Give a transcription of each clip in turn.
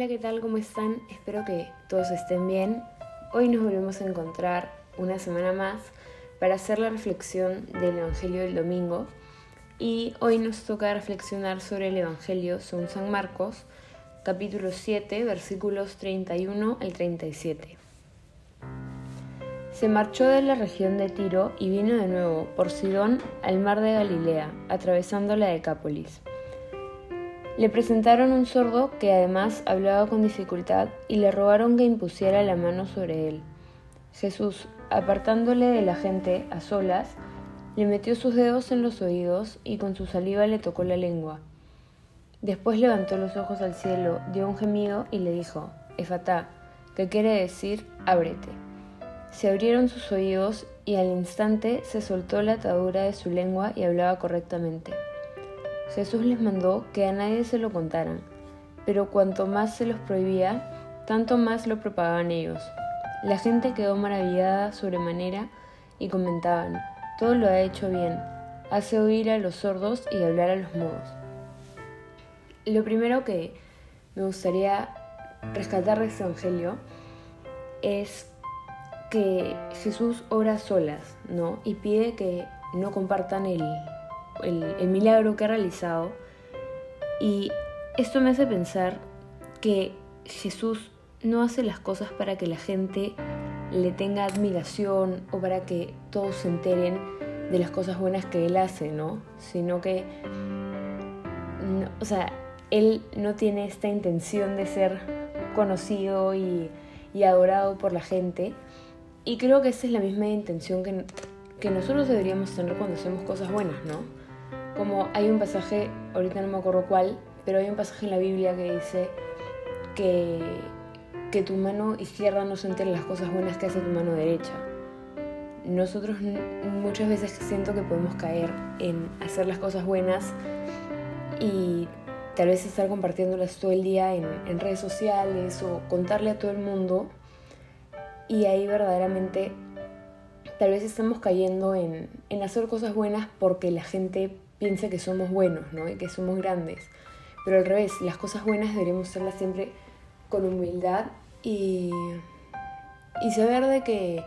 Hola, ¿qué tal? ¿Cómo están? Espero que todos estén bien. Hoy nos volvemos a encontrar una semana más para hacer la reflexión del Evangelio del Domingo. Y hoy nos toca reflexionar sobre el Evangelio según San Marcos, capítulo 7, versículos 31 al 37. Se marchó de la región de Tiro y vino de nuevo por Sidón al mar de Galilea, atravesando la Decápolis. Le presentaron un sordo que además hablaba con dificultad y le rogaron que impusiera la mano sobre él. Jesús, apartándole de la gente a solas, le metió sus dedos en los oídos y con su saliva le tocó la lengua. Después levantó los ojos al cielo, dio un gemido y le dijo, Efatá, que quiere decir, ábrete. Se abrieron sus oídos y al instante se soltó la atadura de su lengua y hablaba correctamente. Jesús les mandó que a nadie se lo contaran, pero cuanto más se los prohibía, tanto más lo propagaban ellos. La gente quedó maravillada sobremanera y comentaban, todo lo ha hecho bien, hace oír a los sordos y hablar a los mudos. Lo primero que me gustaría rescatar de este Evangelio es que Jesús ora solas, ¿no? Y pide que no compartan el, el, milagro que ha realizado. Y esto me hace pensar que Jesús no hace las cosas para que la gente le tenga admiración o para que todos se enteren de las cosas buenas que él hace, ¿no? Sino que, o sea, él no tiene esta intención de ser conocido y, y, adorado por la gente. Y creo que esa es la misma intención que, que nosotros deberíamos tener cuando hacemos cosas buenas, ¿no? Como hay un pasaje, ahorita no me acuerdo cuál, pero hay un pasaje en la Biblia que dice que, que tu mano izquierda no se entere las cosas buenas que hace tu mano derecha. Nosotros muchas veces siento que podemos caer en hacer las cosas buenas y tal vez estar compartiéndolas todo el día en, en redes sociales o contarle a todo el mundo y ahí verdaderamente tal vez estamos cayendo en, en hacer cosas buenas porque la gente piensa que somos buenos, ¿no? Y que somos grandes. Pero al revés, las cosas buenas deberíamos hacerlas siempre con humildad y, y saber de que,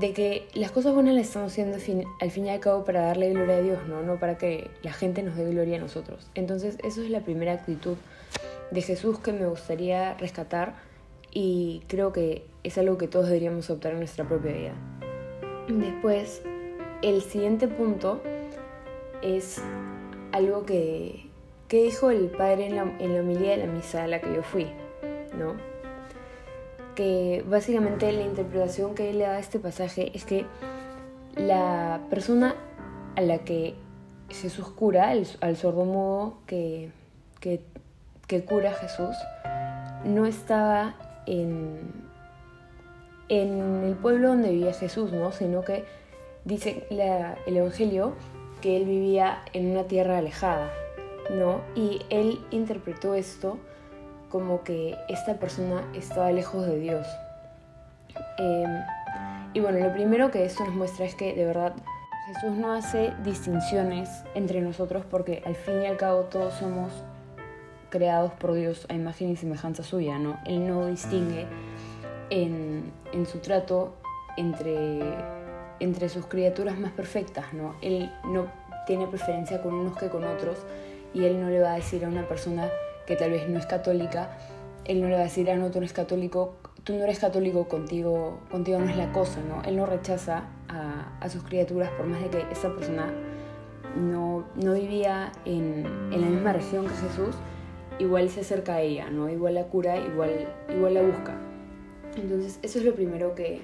de que las cosas buenas las estamos haciendo al fin y al cabo para darle gloria a Dios, ¿no? No para que la gente nos dé gloria a nosotros. Entonces, eso es la primera actitud de Jesús que me gustaría rescatar y creo que es algo que todos deberíamos optar en nuestra propia vida. Después, el siguiente punto es algo que, dijo el padre en la, en la de la misa a la que yo fui, ¿no? Que básicamente la interpretación que él le da a este pasaje es que la persona a la que Jesús cura, al sordomudo que, que, que, cura Jesús, no estaba en, en el pueblo donde vivía Jesús, ¿no? Sino que dice el Evangelio que él vivía en una tierra alejada, ¿no? Y él interpretó esto como que esta persona estaba lejos de Dios. Em, y bueno, lo primero que esto nos muestra es que de verdad Jesús no hace distinciones entre nosotros porque al fin y al cabo todos somos creados por Dios a imagen y semejanza suya, ¿no? Él no distingue en, en su trato entre entre sus criaturas más perfectas, ¿no? Él no tiene preferencia con unos que con otros y él no le va a decir a una persona que tal vez no es católica, él no le va a decir, ah, no, tú no eres católico, tú no eres católico, contigo, contigo no es la cosa, ¿no? Él no rechaza a, a sus criaturas por más de que esa persona no, no vivía en, en, la misma región que Jesús, igual se acerca a ella, ¿no? Igual la cura, igual, igual la busca. Entonces, eso es lo primero que,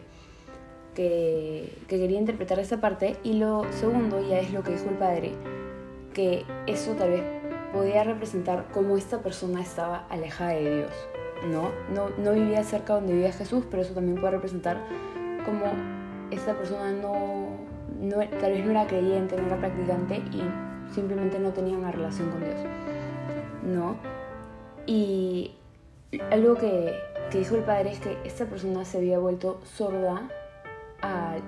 que, quería interpretar esa parte y lo segundo ya es lo que dijo el padre, que eso tal vez podía representar cómo esta persona estaba alejada de Dios, ¿no? No, no vivía cerca donde vivía Jesús, pero eso también puede representar cómo esta persona no, no, tal vez no era creyente, no era practicante y simplemente no tenía una relación con Dios, ¿no? Y algo que, que dijo el padre es que esta persona se había vuelto sorda a,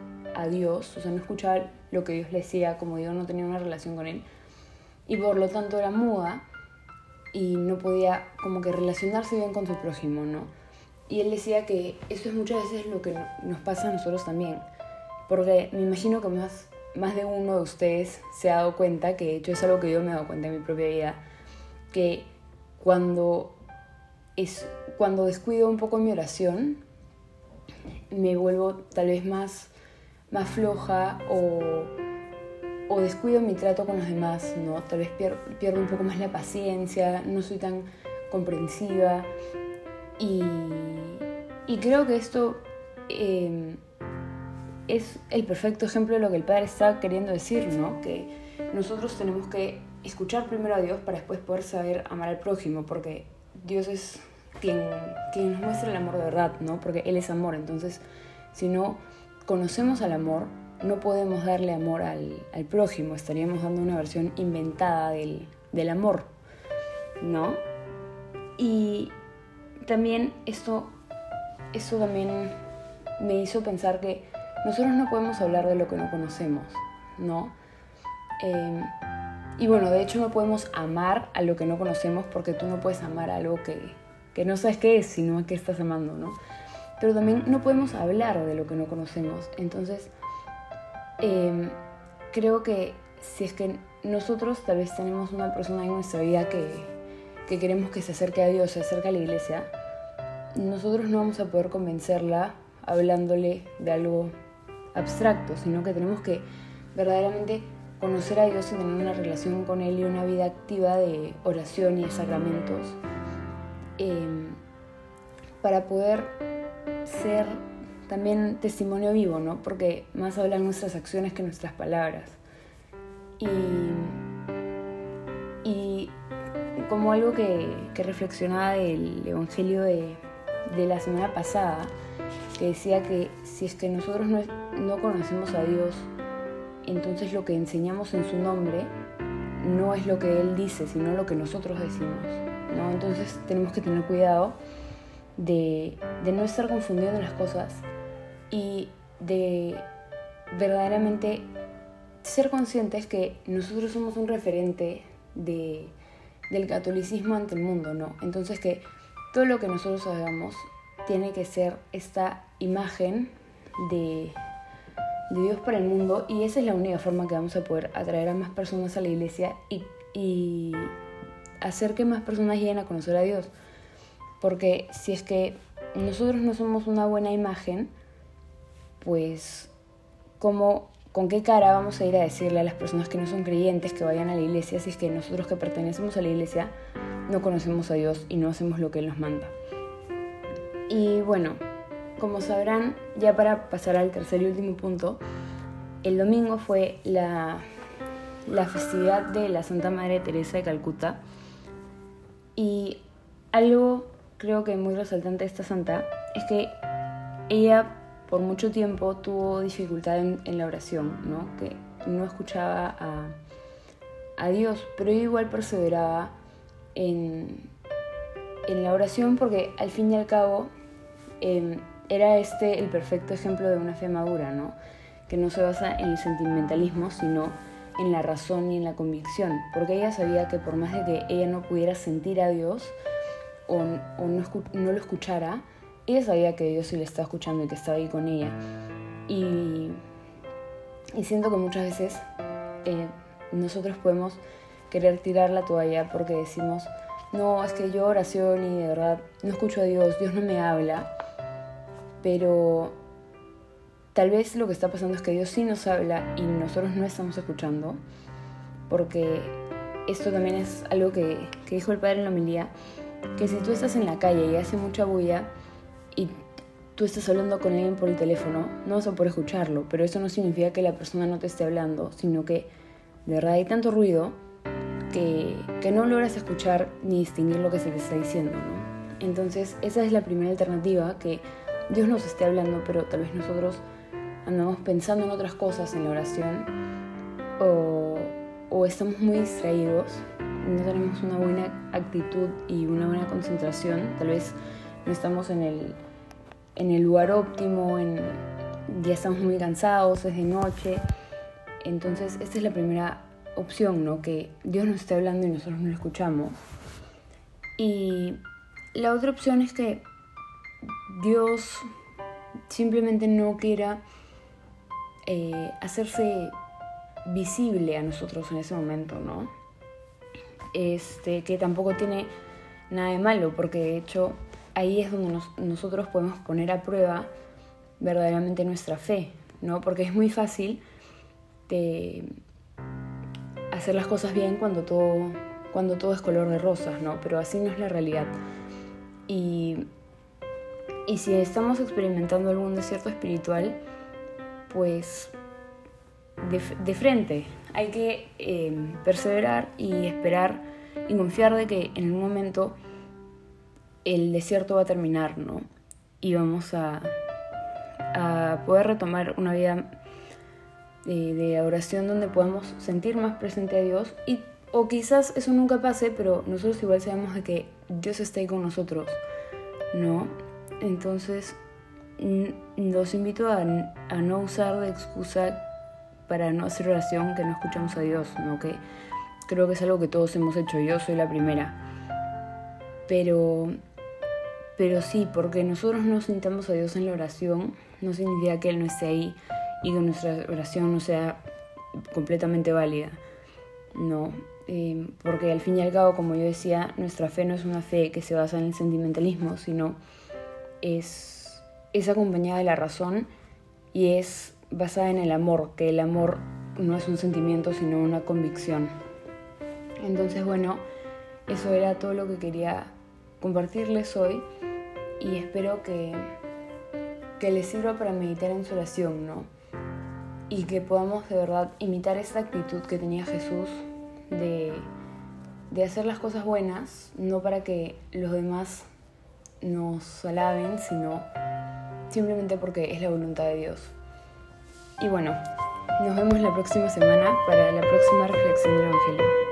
Dios, o sea, no escuchaba lo que Dios le decía, como Dios no tenía una relación con él, y por lo tanto era muda, y no podía como que relacionarse bien con su prójimo, ¿no? Y él decía que eso es muchas veces lo que nos pasa a nosotros también, porque me imagino que más, más de uno de ustedes se ha dado cuenta, que de hecho es algo que yo me he dado cuenta en mi propia vida, que cuando, es, cuando descuido un poco mi oración, me vuelvo tal vez más, más floja o o descuido mi trato con los demás, ¿no? Tal vez pierdo, un poco más la paciencia, no soy tan comprensiva. Y, creo que esto em, es el perfecto ejemplo de lo que el Padre está queriendo decir, ¿no? Que nosotros tenemos que escuchar primero a Dios para después poder saber amar al prójimo, porque Dios es quien, nos muestra el amor de verdad, ¿no? Porque Él es amor. Entonces, si no conocemos al amor, no podemos darle amor al, prójimo, estaríamos dando una versión inventada del, amor, ¿no? Y también esto, eso también me hizo pensar que nosotros no podemos hablar de lo que no conocemos, ¿no? Em, y bueno, de hecho no podemos amar a lo que no conocemos porque tú no puedes amar algo que, que no sabes qué es, sino a qué estás amando, ¿no? Pero también no podemos hablar de lo que no conocemos. Entonces, Em, creo que si es que nosotros tal vez tenemos una persona en nuestra vida que, que queremos que se acerque a Dios, se acerque a la iglesia, nosotros no vamos a poder convencerla hablándole de algo abstracto, sino que tenemos que verdaderamente conocer a Dios y tener una relación con Él y una vida activa de oración y de sacramentos em, para poder ser también testimonio vivo, ¿no? Porque más hablan nuestras acciones que nuestras palabras. Y, como algo que, reflexionaba del Evangelio de, de, la semana pasada, que decía que si es que nosotros no, no conocemos a Dios, entonces lo que enseñamos en su nombre no es lo que Él dice, sino lo que nosotros decimos. ¿No? Entonces tenemos que tener cuidado de, no estar confundiendo las cosas y de verdaderamente ser conscientes que nosotros somos un referente de, del catolicismo ante el mundo, ¿no? Entonces que todo lo que nosotros hagamos tiene que ser esta imagen de, Dios para el mundo y esa es la única forma que vamos a poder atraer a más personas a la iglesia y hacer que más personas lleguen a conocer a Dios. Porque si es que nosotros no somos una buena imagen, pues, ¿cómo, ¿con qué cara vamos a ir a decirle a las personas que no son creyentes que vayan a la iglesia si es que nosotros que pertenecemos a la iglesia no conocemos a Dios y no hacemos lo que Él nos manda? Y bueno, como sabrán, ya para pasar al tercer y último punto, el domingo fue la, la festividad de la Santa Madre Teresa de Calcuta y algo creo que muy resaltante de esta santa es que ella por mucho tiempo tuvo dificultad en, la oración, ¿no? que no escuchaba a, Dios, pero igual perseveraba en, en, la oración porque al fin y al cabo em, era este el perfecto ejemplo de una fe madura, ¿no? que no se basa en el sentimentalismo, sino en la razón y en la convicción, porque ella sabía que por más de que ella no pudiera sentir a Dios o, no lo escuchara, ella sabía que Dios sí le estaba escuchando y que estaba ahí con ella. Y, y siento que muchas veces eh, nosotros podemos querer tirar la toalla porque decimos, no, es que yo oración y de verdad no escucho a Dios, Dios no me habla. Pero tal vez lo que está pasando es que Dios sí nos habla y nosotros no estamos escuchando. Porque esto también es algo que, dijo el Padre en la homilía, que si tú estás en la calle y hace mucha bulla, y tú estás hablando con alguien por el teléfono, no vas a poder escucharlo, pero eso no significa que la persona no te esté hablando, sino que de verdad hay tanto ruido que, que no logras escuchar ni distinguir lo que se te está diciendo, ¿no? Entonces, esa es la primera alternativa, que Dios nos esté hablando, pero tal vez nosotros andamos pensando en otras cosas en la oración o, o estamos muy distraídos, no tenemos una buena actitud y una buena concentración, tal vez no estamos en el, en el lugar óptimo, en, ya estamos muy cansados, es de noche. Entonces, esta es la primera opción, ¿no? Que Dios nos esté hablando y nosotros no lo escuchamos. Y la otra opción es que Dios simplemente no quiera eh, hacerse visible a nosotros en ese momento, ¿no? Este, que tampoco tiene nada de malo, porque de hecho ahí es donde nosotros podemos poner a prueba verdaderamente nuestra fe, ¿no? Porque es muy fácil hacer las cosas bien cuando todo, cuando todo es color de rosas, ¿no? Pero así no es la realidad. Y, y si estamos experimentando algún desierto espiritual, pues de, frente. Hay que eh, perseverar y esperar y confiar de que en un momento el desierto va a terminar, ¿no? Y vamos a, a poder retomar una vida de, de, oración donde podamos sentir más presente a Dios y o quizás eso nunca pase, pero nosotros igual sabemos de que Dios está ahí con nosotros, ¿no? Entonces, los invito a, a no usar de excusa para no hacer oración que no escuchamos a Dios, ¿no? Que creo que es algo que todos hemos hecho, yo soy la primera. Pero, pero sí, porque nosotros no sintamos a Dios en la oración, no significa que Él no esté ahí y que nuestra oración no sea completamente válida. No, eh, porque al fin y al cabo, como yo decía, nuestra fe no es una fe que se basa en el sentimentalismo, sino es, es acompañada de la razón y es basada en el amor, que el amor no es un sentimiento sino una convicción. Entonces, bueno, eso era todo lo que quería compartirles hoy y espero que, que les sirva para meditar en su oración, ¿no? Y que podamos de verdad imitar esa actitud que tenía Jesús de, de hacer las cosas buenas, no para que los demás nos alaben, sino simplemente porque es la voluntad de Dios. Y bueno, nos vemos la próxima semana para la próxima reflexión del Evangelio.